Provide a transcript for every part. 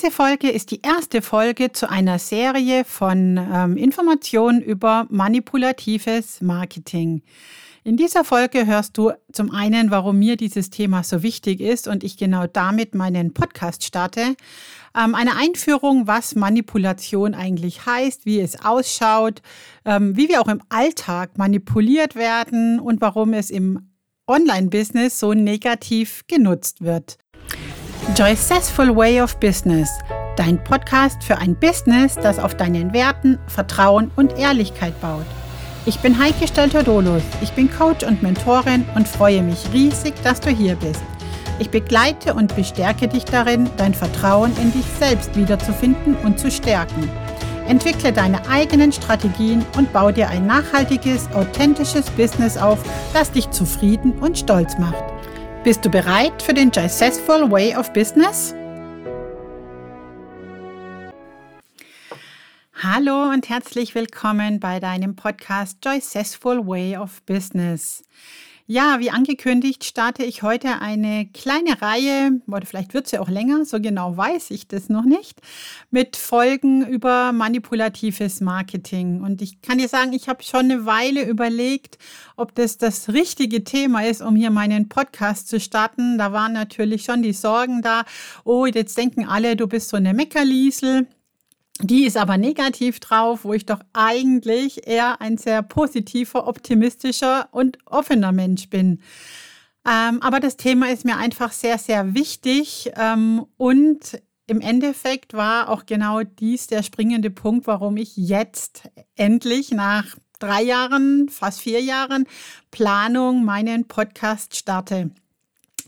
Diese Folge ist die erste Folge zu einer Serie von ähm, Informationen über manipulatives Marketing. In dieser Folge hörst du zum einen, warum mir dieses Thema so wichtig ist und ich genau damit meinen Podcast starte. Ähm, eine Einführung, was Manipulation eigentlich heißt, wie es ausschaut, ähm, wie wir auch im Alltag manipuliert werden und warum es im Online-Business so negativ genutzt wird. Joycessful Way of Business, dein Podcast für ein Business, das auf deinen Werten, Vertrauen und Ehrlichkeit baut. Ich bin Heike Stelter-Dolus. Ich bin Coach und Mentorin und freue mich riesig, dass du hier bist. Ich begleite und bestärke dich darin, dein Vertrauen in dich selbst wiederzufinden und zu stärken. Entwickle deine eigenen Strategien und baue dir ein nachhaltiges, authentisches Business auf, das dich zufrieden und stolz macht. Bist du bereit für den Successful Way of Business? Hallo und herzlich willkommen bei deinem Podcast Joycessful Way of Business. Ja, wie angekündigt, starte ich heute eine kleine Reihe, oder vielleicht wird sie auch länger, so genau weiß ich das noch nicht, mit Folgen über manipulatives Marketing. Und ich kann dir sagen, ich habe schon eine Weile überlegt, ob das das richtige Thema ist, um hier meinen Podcast zu starten. Da waren natürlich schon die Sorgen da, oh, jetzt denken alle, du bist so eine Meckerliesel. Die ist aber negativ drauf, wo ich doch eigentlich eher ein sehr positiver, optimistischer und offener Mensch bin. Ähm, aber das Thema ist mir einfach sehr, sehr wichtig ähm, und im Endeffekt war auch genau dies der springende Punkt, warum ich jetzt endlich nach drei Jahren, fast vier Jahren Planung meinen Podcast starte.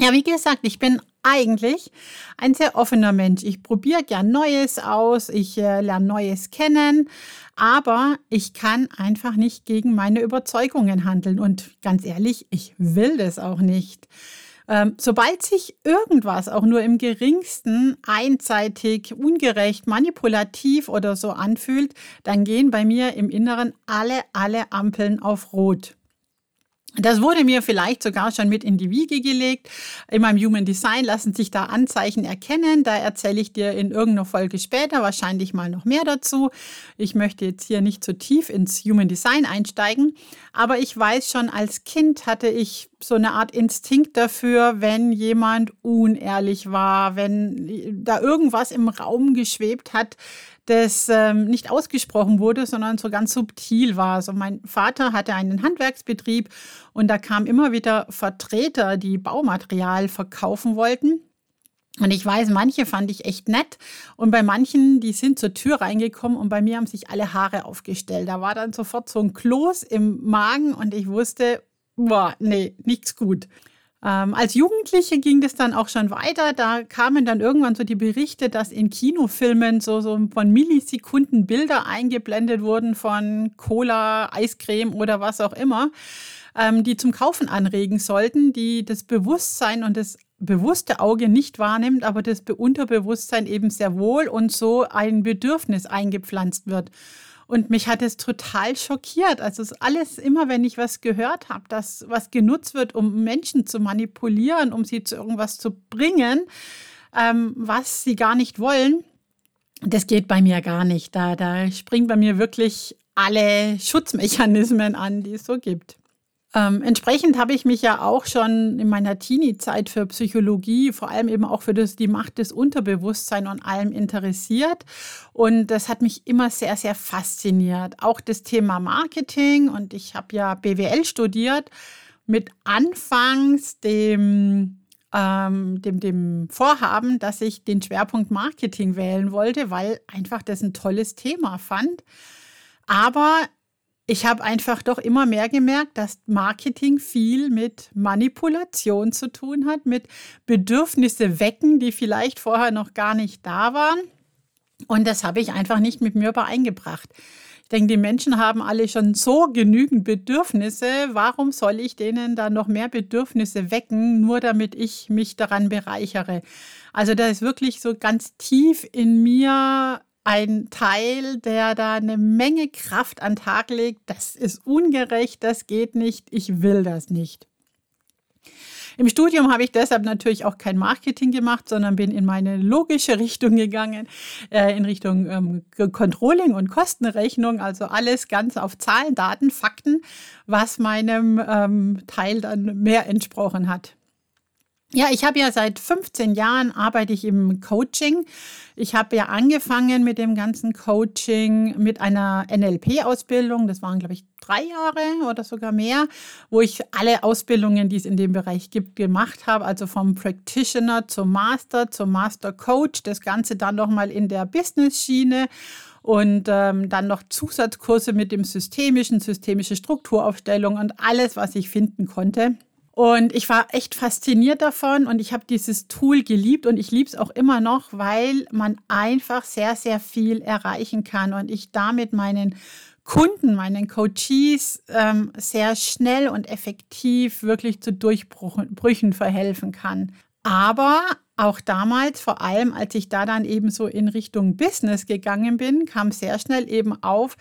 Ja, wie gesagt, ich bin eigentlich ein sehr offener Mensch. Ich probiere gern Neues aus, ich äh, lerne Neues kennen, aber ich kann einfach nicht gegen meine Überzeugungen handeln. Und ganz ehrlich, ich will das auch nicht. Ähm, sobald sich irgendwas auch nur im geringsten einseitig, ungerecht, manipulativ oder so anfühlt, dann gehen bei mir im Inneren alle, alle Ampeln auf Rot. Das wurde mir vielleicht sogar schon mit in die Wiege gelegt. In meinem Human Design lassen sich da Anzeichen erkennen. Da erzähle ich dir in irgendeiner Folge später wahrscheinlich mal noch mehr dazu. Ich möchte jetzt hier nicht zu tief ins Human Design einsteigen, aber ich weiß schon, als Kind hatte ich so eine Art Instinkt dafür, wenn jemand unehrlich war, wenn da irgendwas im Raum geschwebt hat, das ähm, nicht ausgesprochen wurde, sondern so ganz subtil war. Also mein Vater hatte einen Handwerksbetrieb und da kamen immer wieder Vertreter, die Baumaterial verkaufen wollten. Und ich weiß, manche fand ich echt nett und bei manchen, die sind zur Tür reingekommen und bei mir haben sich alle Haare aufgestellt. Da war dann sofort so ein Kloß im Magen und ich wusste, boah, nee, nichts gut. Ähm, als Jugendliche ging das dann auch schon weiter. Da kamen dann irgendwann so die Berichte, dass in Kinofilmen so, so von Millisekunden Bilder eingeblendet wurden von Cola, Eiscreme oder was auch immer, ähm, die zum Kaufen anregen sollten, die das Bewusstsein und das bewusste Auge nicht wahrnimmt, aber das Unterbewusstsein eben sehr wohl und so ein Bedürfnis eingepflanzt wird. Und mich hat es total schockiert. Also es alles immer, wenn ich was gehört habe, dass was genutzt wird, um Menschen zu manipulieren, um sie zu irgendwas zu bringen, ähm, was sie gar nicht wollen, das geht bei mir gar nicht. Da, da springen bei mir wirklich alle Schutzmechanismen an, die es so gibt. Ähm, entsprechend habe ich mich ja auch schon in meiner Teenie-Zeit für Psychologie, vor allem eben auch für das, die Macht des Unterbewusstseins und allem interessiert. Und das hat mich immer sehr, sehr fasziniert. Auch das Thema Marketing. Und ich habe ja BWL studiert mit anfangs dem ähm, dem, dem Vorhaben, dass ich den Schwerpunkt Marketing wählen wollte, weil einfach das ein tolles Thema fand. Aber ich habe einfach doch immer mehr gemerkt, dass Marketing viel mit Manipulation zu tun hat, mit Bedürfnisse wecken, die vielleicht vorher noch gar nicht da waren. Und das habe ich einfach nicht mit mir übereingebracht. Ich denke, die Menschen haben alle schon so genügend Bedürfnisse. Warum soll ich denen da noch mehr Bedürfnisse wecken, nur damit ich mich daran bereichere? Also da ist wirklich so ganz tief in mir ein Teil, der da eine Menge Kraft an den Tag legt. Das ist ungerecht, das geht nicht, ich will das nicht. Im Studium habe ich deshalb natürlich auch kein Marketing gemacht, sondern bin in meine logische Richtung gegangen, äh, in Richtung ähm, Controlling und Kostenrechnung, also alles ganz auf Zahlen, Daten, Fakten, was meinem ähm, Teil dann mehr entsprochen hat. Ja, ich habe ja seit 15 Jahren arbeite ich im Coaching. Ich habe ja angefangen mit dem ganzen Coaching mit einer NLP-Ausbildung. Das waren, glaube ich, drei Jahre oder sogar mehr, wo ich alle Ausbildungen, die es in dem Bereich gibt, gemacht habe. Also vom Practitioner zum Master, zum Master Coach. Das Ganze dann nochmal in der Business-Schiene und ähm, dann noch Zusatzkurse mit dem systemischen, systemische Strukturaufstellung und alles, was ich finden konnte. Und ich war echt fasziniert davon und ich habe dieses Tool geliebt und ich liebe es auch immer noch, weil man einfach sehr, sehr viel erreichen kann und ich damit meinen Kunden, meinen Coaches ähm, sehr schnell und effektiv wirklich zu Durchbrüchen verhelfen kann. Aber auch damals, vor allem als ich da dann eben so in Richtung Business gegangen bin, kam sehr schnell eben auf,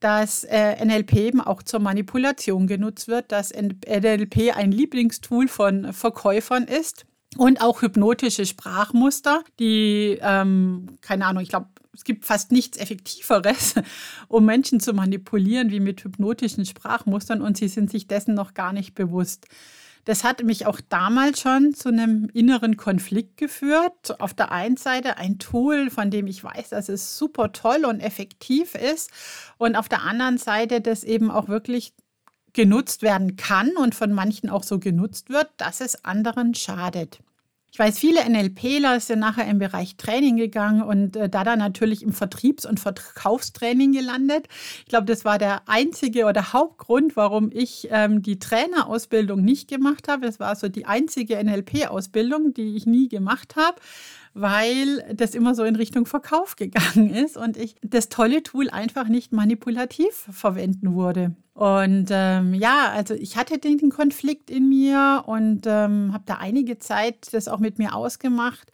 dass äh, NLP eben auch zur Manipulation genutzt wird, dass NLP ein Lieblingstool von Verkäufern ist und auch hypnotische Sprachmuster, die, ähm, keine Ahnung, ich glaube, es gibt fast nichts Effektiveres, um Menschen zu manipulieren, wie mit hypnotischen Sprachmustern und sie sind sich dessen noch gar nicht bewusst. Das hat mich auch damals schon zu einem inneren Konflikt geführt. Auf der einen Seite ein Tool, von dem ich weiß, dass es super toll und effektiv ist. Und auf der anderen Seite, das eben auch wirklich genutzt werden kann und von manchen auch so genutzt wird, dass es anderen schadet. Ich weiß, viele NLPler sind nachher im Bereich Training gegangen und äh, da dann natürlich im Vertriebs- und Verkaufstraining gelandet. Ich glaube, das war der einzige oder Hauptgrund, warum ich ähm, die Trainerausbildung nicht gemacht habe. Das war so die einzige NLP-Ausbildung, die ich nie gemacht habe weil das immer so in Richtung Verkauf gegangen ist und ich das tolle Tool einfach nicht manipulativ verwenden wurde. Und ähm, ja, also ich hatte den Konflikt in mir und ähm, habe da einige Zeit das auch mit mir ausgemacht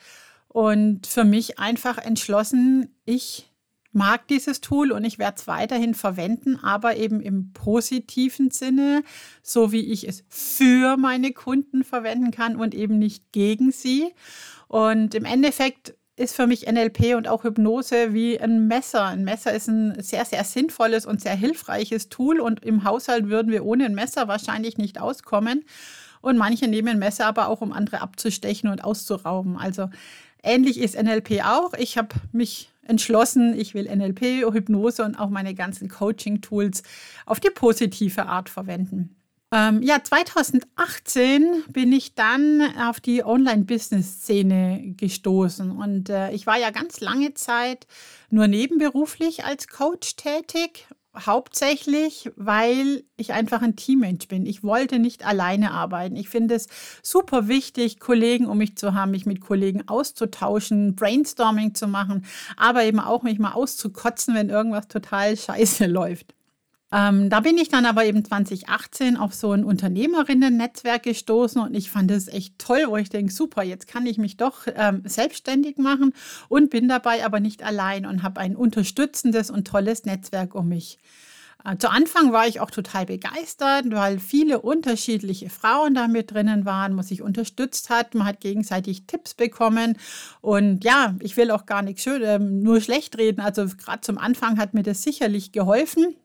und für mich einfach entschlossen, ich mag dieses Tool und ich werde es weiterhin verwenden, aber eben im positiven Sinne, so wie ich es für meine Kunden verwenden kann und eben nicht gegen sie. Und im Endeffekt ist für mich NLP und auch Hypnose wie ein Messer. Ein Messer ist ein sehr, sehr sinnvolles und sehr hilfreiches Tool und im Haushalt würden wir ohne ein Messer wahrscheinlich nicht auskommen. Und manche nehmen ein Messer aber auch, um andere abzustechen und auszurauben. Also ähnlich ist NLP auch. Ich habe mich entschlossen, ich will NLP, Hypnose und auch meine ganzen Coaching-Tools auf die positive Art verwenden. Ähm, ja, 2018 bin ich dann auf die Online-Business-Szene gestoßen und äh, ich war ja ganz lange Zeit nur nebenberuflich als Coach tätig, hauptsächlich, weil ich einfach ein Teammensch bin. Ich wollte nicht alleine arbeiten. Ich finde es super wichtig, Kollegen um mich zu haben, mich mit Kollegen auszutauschen, Brainstorming zu machen, aber eben auch mich mal auszukotzen, wenn irgendwas total scheiße läuft. Ähm, da bin ich dann aber eben 2018 auf so ein Unternehmerinnen-Netzwerk gestoßen und ich fand es echt toll, wo ich denke, super, jetzt kann ich mich doch ähm, selbstständig machen und bin dabei aber nicht allein und habe ein unterstützendes und tolles Netzwerk um mich. Äh, zu Anfang war ich auch total begeistert, weil viele unterschiedliche Frauen da mit drinnen waren, man sich unterstützt hat, man hat gegenseitig Tipps bekommen und ja, ich will auch gar nichts schön, äh, nur schlecht reden. Also gerade zum Anfang hat mir das sicherlich geholfen.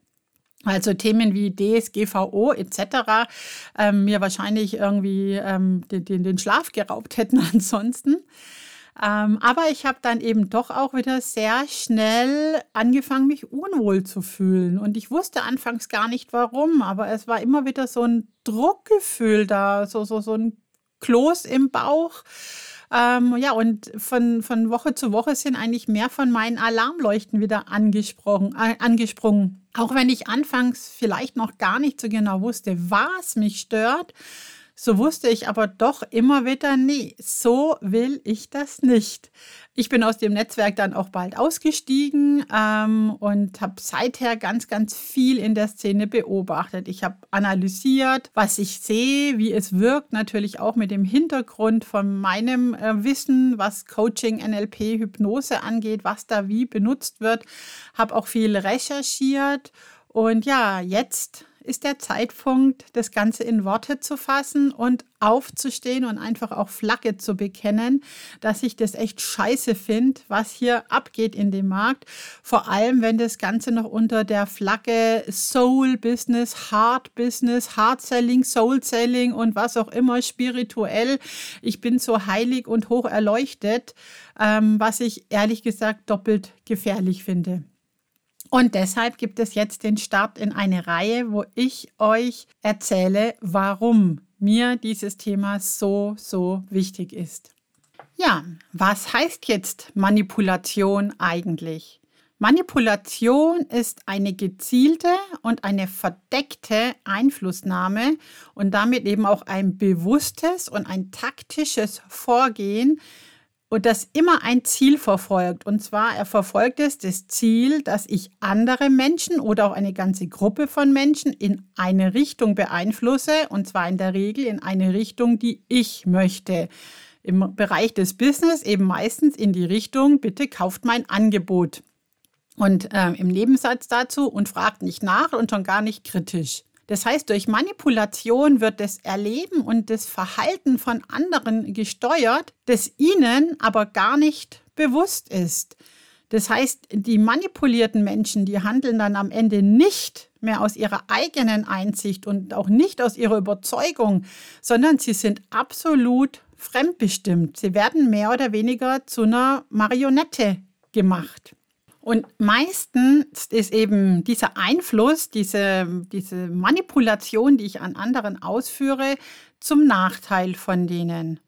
Also Themen wie DSGVO etc. Ähm, mir wahrscheinlich irgendwie ähm, den, den, Schlaf geraubt hätten ansonsten. Ähm, aber ich habe dann eben doch auch wieder sehr schnell angefangen, mich unwohl zu fühlen. Und ich wusste anfangs gar nicht warum, aber es war immer wieder so ein Druckgefühl da, so, so, so ein Kloß im Bauch. Ähm, ja, und von, von Woche zu Woche sind eigentlich mehr von meinen Alarmleuchten wieder angesprochen, äh, angesprungen. Auch wenn ich anfangs vielleicht noch gar nicht so genau wusste, was mich stört, so wusste ich aber doch immer wieder, nee, so will ich das nicht. Ich bin aus dem Netzwerk dann auch bald ausgestiegen ähm, und habe seither ganz, ganz viel in der Szene beobachtet. Ich habe analysiert, was ich sehe, wie es wirkt, natürlich auch mit dem Hintergrund von meinem äh, Wissen, was Coaching, NLP, Hypnose angeht, was da wie benutzt wird. Habe auch viel recherchiert und ja, jetzt ist der Zeitpunkt, das Ganze in Worte zu fassen und aufzustehen und einfach auch Flagge zu bekennen, dass ich das echt scheiße finde, was hier abgeht in dem Markt. Vor allem, wenn das Ganze noch unter der Flagge Soul Business, Hard Business, Hard Selling, Soul Selling und was auch immer spirituell. Ich bin so heilig und hoch erleuchtet, ähm, was ich ehrlich gesagt doppelt gefährlich finde. Und deshalb gibt es jetzt den Start in eine Reihe, wo ich euch erzähle, warum mir dieses Thema so, so wichtig ist. Ja, was heißt jetzt Manipulation eigentlich? Manipulation ist eine gezielte und eine verdeckte Einflussnahme und damit eben auch ein bewusstes und ein taktisches Vorgehen, und das immer ein Ziel verfolgt. Und zwar, er verfolgt es das Ziel, dass ich andere Menschen oder auch eine ganze Gruppe von Menschen in eine Richtung beeinflusse, und zwar in der Regel in eine Richtung, die ich möchte. Im Bereich des Business eben meistens in die Richtung, bitte kauft mein Angebot. Und äh, im Nebensatz dazu und fragt nicht nach und schon gar nicht kritisch. Das heißt, durch Manipulation wird das Erleben und das Verhalten von anderen gesteuert, das ihnen aber gar nicht bewusst ist. Das heißt, die manipulierten Menschen, die handeln dann am Ende nicht mehr aus ihrer eigenen Einsicht und auch nicht aus ihrer Überzeugung, sondern sie sind absolut fremdbestimmt. Sie werden mehr oder weniger zu einer Marionette gemacht. Und meistens ist eben dieser Einfluss, diese, diese Manipulation, die ich an anderen ausführe, zum Nachteil von denen.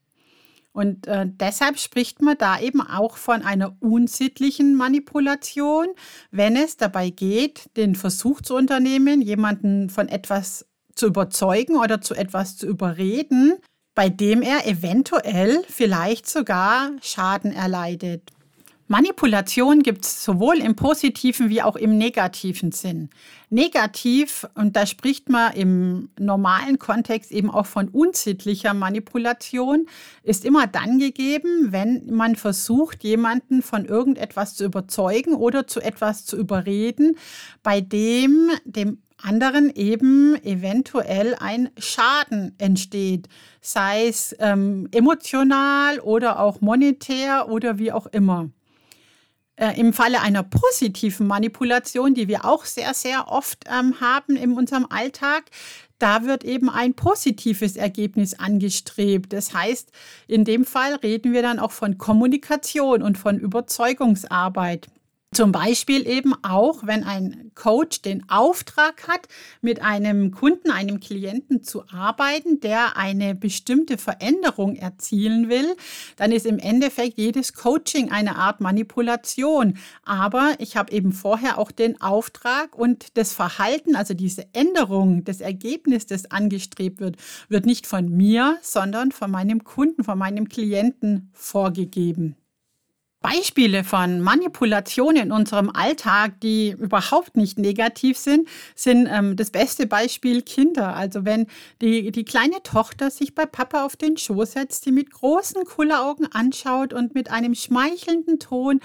Und äh, deshalb spricht man da eben auch von einer unsittlichen Manipulation, wenn es dabei geht, den Versuch zu unternehmen, jemanden von etwas zu überzeugen oder zu etwas zu überreden, bei dem er eventuell vielleicht sogar Schaden erleidet. Manipulation gibt es sowohl im positiven wie auch im negativen Sinn. Negativ, und da spricht man im normalen Kontext eben auch von unsittlicher Manipulation, ist immer dann gegeben, wenn man versucht, jemanden von irgendetwas zu überzeugen oder zu etwas zu überreden, bei dem dem anderen eben eventuell ein Schaden entsteht, sei es ähm, emotional oder auch monetär oder wie auch immer. Äh, Im Falle einer positiven Manipulation, die wir auch sehr, sehr oft ähm, haben in unserem Alltag, da wird eben ein positives Ergebnis angestrebt. Das heißt, in dem Fall reden wir dann auch von Kommunikation und von Überzeugungsarbeit. Zum Beispiel eben auch, wenn ein Coach den Auftrag hat, mit einem Kunden, einem Klienten zu arbeiten, der eine bestimmte Veränderung erzielen will, dann ist im Endeffekt jedes Coaching eine Art Manipulation. Aber ich habe eben vorher auch den Auftrag und das Verhalten, also diese Änderung des Ergebnisses, das angestrebt wird, wird nicht von mir, sondern von meinem Kunden, von meinem Klienten vorgegeben. Beispiele von Manipulation in unserem Alltag, die überhaupt nicht negativ sind, sind ähm, das beste Beispiel Kinder. Also wenn die, die kleine Tochter sich bei Papa auf den Schoß setzt, sie mit großen Kulleraugen anschaut und mit einem schmeichelnden Ton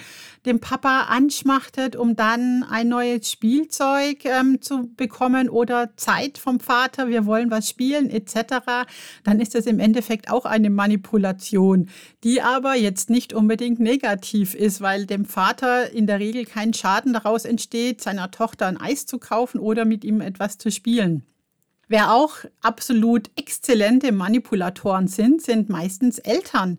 dem Papa anschmachtet, um dann ein neues Spielzeug ähm, zu bekommen oder Zeit vom Vater, wir wollen was spielen etc., dann ist das im Endeffekt auch eine Manipulation, die aber jetzt nicht unbedingt negativ negativ ist, weil dem Vater in der Regel kein Schaden daraus entsteht, seiner Tochter ein Eis zu kaufen oder mit ihm etwas zu spielen. Wer auch absolut exzellente Manipulatoren sind, sind meistens Eltern.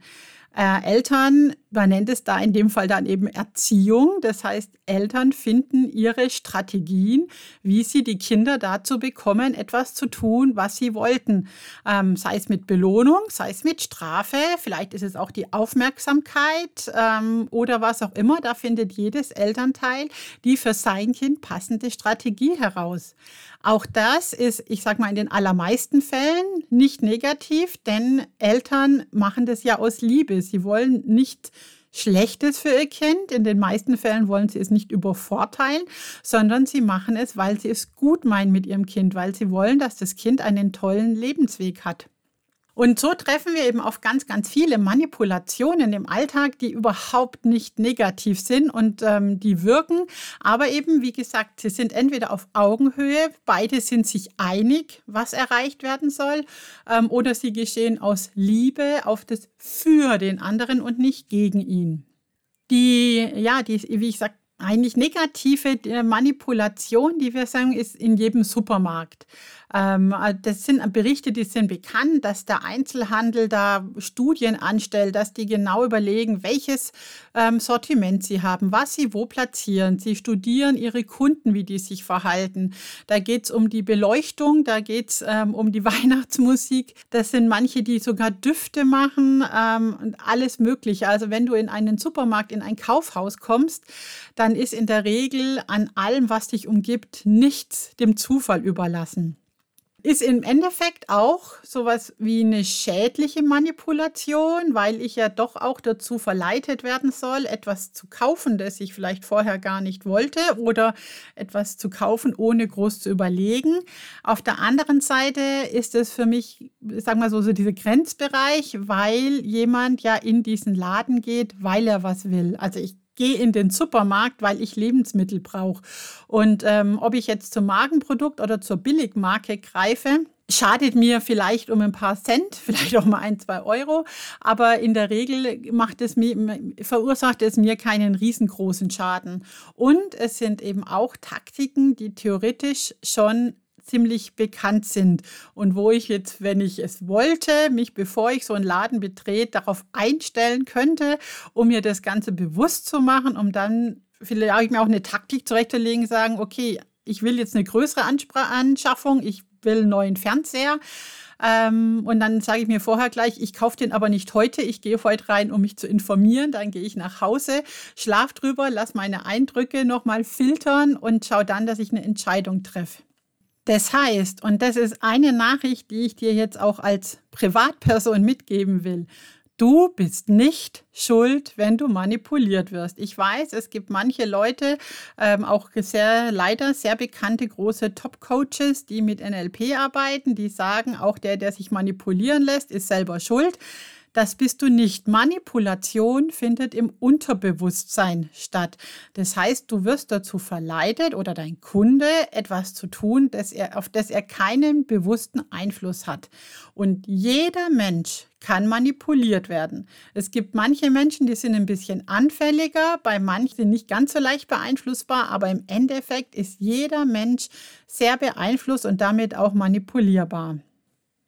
Äh, Eltern, man nennt es da in dem Fall dann eben Erziehung. Das heißt, Eltern finden ihre Strategien, wie sie die Kinder dazu bekommen, etwas zu tun, was sie wollten. Ähm, sei es mit Belohnung, sei es mit Strafe, vielleicht ist es auch die Aufmerksamkeit ähm, oder was auch immer. Da findet jedes Elternteil die für sein Kind passende Strategie heraus. Auch das ist, ich sage mal, in den allermeisten Fällen nicht negativ, denn Eltern machen das ja aus Liebe. Sie wollen nicht Schlechtes für ihr Kind. In den meisten Fällen wollen sie es nicht übervorteilen, sondern sie machen es, weil sie es gut meinen mit ihrem Kind, weil sie wollen, dass das Kind einen tollen Lebensweg hat. Und so treffen wir eben auf ganz, ganz viele Manipulationen im Alltag, die überhaupt nicht negativ sind und ähm, die wirken. Aber eben, wie gesagt, sie sind entweder auf Augenhöhe, beide sind sich einig, was erreicht werden soll, ähm, oder sie geschehen aus Liebe auf das für den anderen und nicht gegen ihn. Die, ja, die, wie ich sage, eigentlich negative Manipulation, die wir sagen, ist in jedem Supermarkt. Ähm, äh, das sind Berichte, die sind bekannt, dass der Einzelhandel da Studien anstellt, dass die genau überlegen, welches ähm, Sortiment sie haben, was sie wo platzieren. Sie studieren ihre Kunden, wie die sich verhalten. Da geht es um die Beleuchtung, da geht es ähm, um die Weihnachtsmusik. Das sind manche, die sogar Düfte machen und alles Mögliche. Also wenn du in einen Supermarkt, in ein Kaufhaus kommst, dann ist in der Regel an allem, was dich umgibt, nichts dem Zufall überlassen ist im Endeffekt auch sowas wie eine schädliche Manipulation, weil ich ja doch auch dazu verleitet werden soll, etwas zu kaufen, das ich vielleicht vorher gar nicht wollte oder etwas zu kaufen, ohne groß zu überlegen. Auf der anderen Seite ist es für mich, sagen wir so, so dieser Grenzbereich, weil jemand ja in diesen Laden geht, weil er was will. Also ich gehe in den Supermarkt, weil ich Lebensmittel brauche. Und ähm, ob ich jetzt zum Magenprodukt oder zur Billigmarke greife, schadet mir vielleicht um ein paar Cent, vielleicht auch mal ein, zwei Euro, aber in der Regel macht es mir, verursacht es mir keinen riesengroßen Schaden. Und es sind eben auch Taktiken, die theoretisch schon ziemlich bekannt sind und wo ich jetzt, wenn ich es wollte, mich, bevor ich so einen Laden betrete, darauf einstellen könnte, um mir das Ganze bewusst zu machen, um dann vielleicht mir auch eine Taktik zurechtzulegen, sagen, okay, ich will jetzt eine größere Anspr Anschaffung, ich will einen neuen Fernseher. Ähm, und dann sage ich mir vorher gleich, ich kaufe den aber nicht heute, ich gehe heute rein, um mich zu informieren. Dann gehe ich nach Hause, schlaf drüber, lass meine Eindrücke nochmal filtern und schaue dann, dass ich eine Entscheidung treffe. Das heißt, und das ist eine Nachricht, die ich dir jetzt auch als Privatperson mitgeben will. Du bist nicht schuld, wenn du manipuliert wirst. Ich weiß, es gibt manche Leute, ähm, auch sehr leider sehr bekannte große Top-Coaches, die mit NLP arbeiten, die sagen, auch der, der sich manipulieren lässt, ist selber schuld. Das bist du nicht. Manipulation findet im Unterbewusstsein statt. Das heißt, du wirst dazu verleitet oder dein Kunde etwas zu tun, das er, auf das er keinen bewussten Einfluss hat. Und jeder Mensch kann manipuliert werden. Es gibt manche Menschen, die sind ein bisschen anfälliger, bei manchen nicht ganz so leicht beeinflussbar, aber im Endeffekt ist jeder Mensch sehr beeinflusst und damit auch manipulierbar.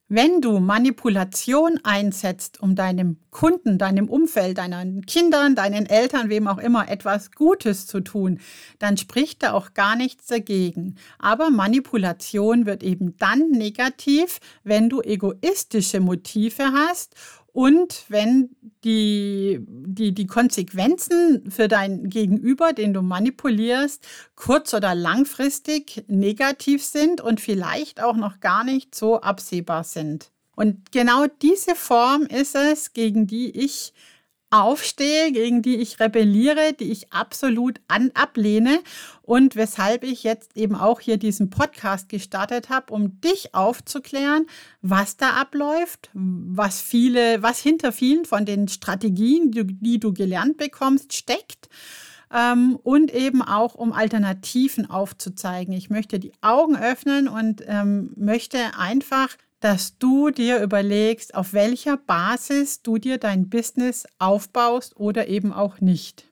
Wenn du Manipulation einsetzt, um deinem Kunden, deinem Umfeld, deinen Kindern, deinen Eltern, wem auch immer etwas Gutes zu tun, dann spricht da auch gar nichts dagegen. Aber Manipulation wird eben dann negativ, wenn du egoistische Motive hast und wenn die, die, die Konsequenzen für dein Gegenüber, den du manipulierst, kurz- oder langfristig negativ sind und vielleicht auch noch gar nicht so absehbar sind. Und genau diese Form ist es, gegen die ich aufstehe, gegen die ich rebelliere, die ich absolut an, ablehne und weshalb ich jetzt eben auch hier diesen Podcast gestartet habe, um dich aufzuklären, was da abläuft, was viele, was hinter vielen von den Strategien, die, die du gelernt bekommst, steckt ähm, und eben auch um Alternativen aufzuzeigen. Ich möchte die Augen öffnen und ähm, möchte einfach dass du dir überlegst, auf welcher Basis du dir dein Business aufbaust oder eben auch nicht.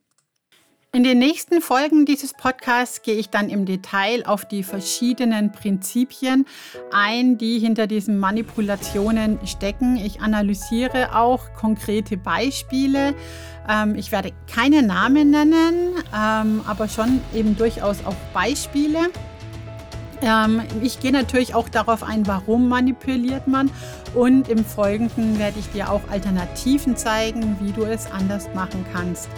In den nächsten Folgen dieses Podcasts gehe ich dann im Detail auf die verschiedenen Prinzipien ein, die hinter diesen Manipulationen stecken. Ich analysiere auch konkrete Beispiele. Ähm, ich werde keine Namen nennen, ähm, aber schon eben durchaus auch Beispiele. Ähm, ich gehe natürlich auch darauf ein, warum manipuliert man. Und im Folgenden werde ich dir auch Alternativen zeigen, wie du es anders machen kannst.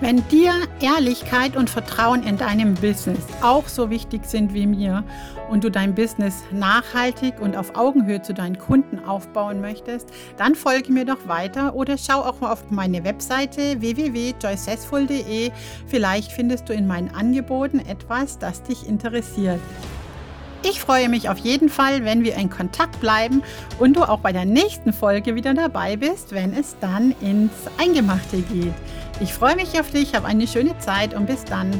Wenn dir Ehrlichkeit und Vertrauen in deinem Business auch so wichtig sind wie mir und du dein Business nachhaltig und auf Augenhöhe zu deinen Kunden aufbauen möchtest, dann folge mir doch weiter oder schau auch mal auf meine Webseite www.joycessful.de. Vielleicht findest du in meinen Angeboten etwas, das dich interessiert. Ich freue mich auf jeden Fall, wenn wir in Kontakt bleiben und du auch bei der nächsten Folge wieder dabei bist, wenn es dann ins Eingemachte geht. Ich freue mich auf dich, hab eine schöne Zeit und bis dann.